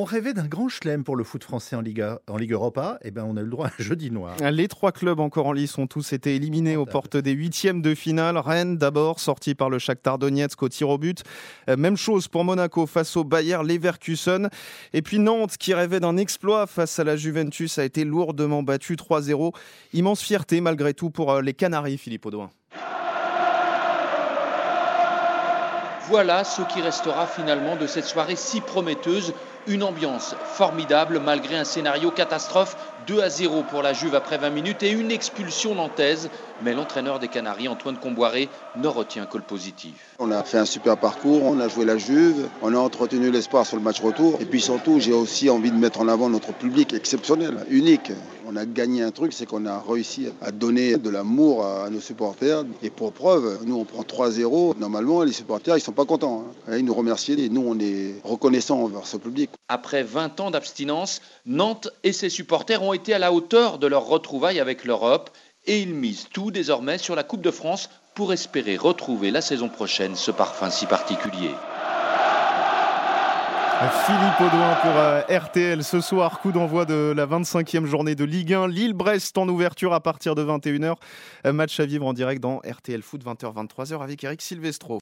On rêvait d'un grand chelem pour le foot français en Ligue, en Ligue Europa. Et eh ben, on a eu le droit à un jeudi noir. Les trois clubs encore en lice ont tous été éliminés aux portes des huitièmes de finale. Rennes, d'abord, sorti par le Shakhtar Donetsk au tir au but. Euh, même chose pour Monaco face au Bayer Leverkusen. Et puis Nantes, qui rêvait d'un exploit face à la Juventus, a été lourdement battu 3-0. Immense fierté, malgré tout, pour euh, les Canaries, Philippe Audouin. Voilà ce qui restera finalement de cette soirée si prometteuse. Une ambiance formidable malgré un scénario catastrophe 2 à 0 pour la Juve après 20 minutes et une expulsion nantaise. Mais l'entraîneur des Canaries, Antoine Comboiré, ne retient que le positif. On a fait un super parcours, on a joué la Juve, on a entretenu l'espoir sur le match retour. Et puis surtout, j'ai aussi envie de mettre en avant notre public exceptionnel, unique. On a gagné un truc, c'est qu'on a réussi à donner de l'amour à nos supporters. Et pour preuve, nous on prend 3-0. Normalement, les supporters, ils sont pas contents. Hein. Ils nous remercient et nous on est reconnaissants envers ce public. Après 20 ans d'abstinence, Nantes et ses supporters ont été à la hauteur de leur retrouvaille avec l'Europe et ils misent tout désormais sur la Coupe de France pour espérer retrouver la saison prochaine ce parfum si particulier. Philippe Audouin pour euh, RTL ce soir, coup d'envoi de la 25e journée de Ligue 1. Lille-Brest en ouverture à partir de 21h. Match à vivre en direct dans RTL Foot 20h-23h avec Eric Silvestro.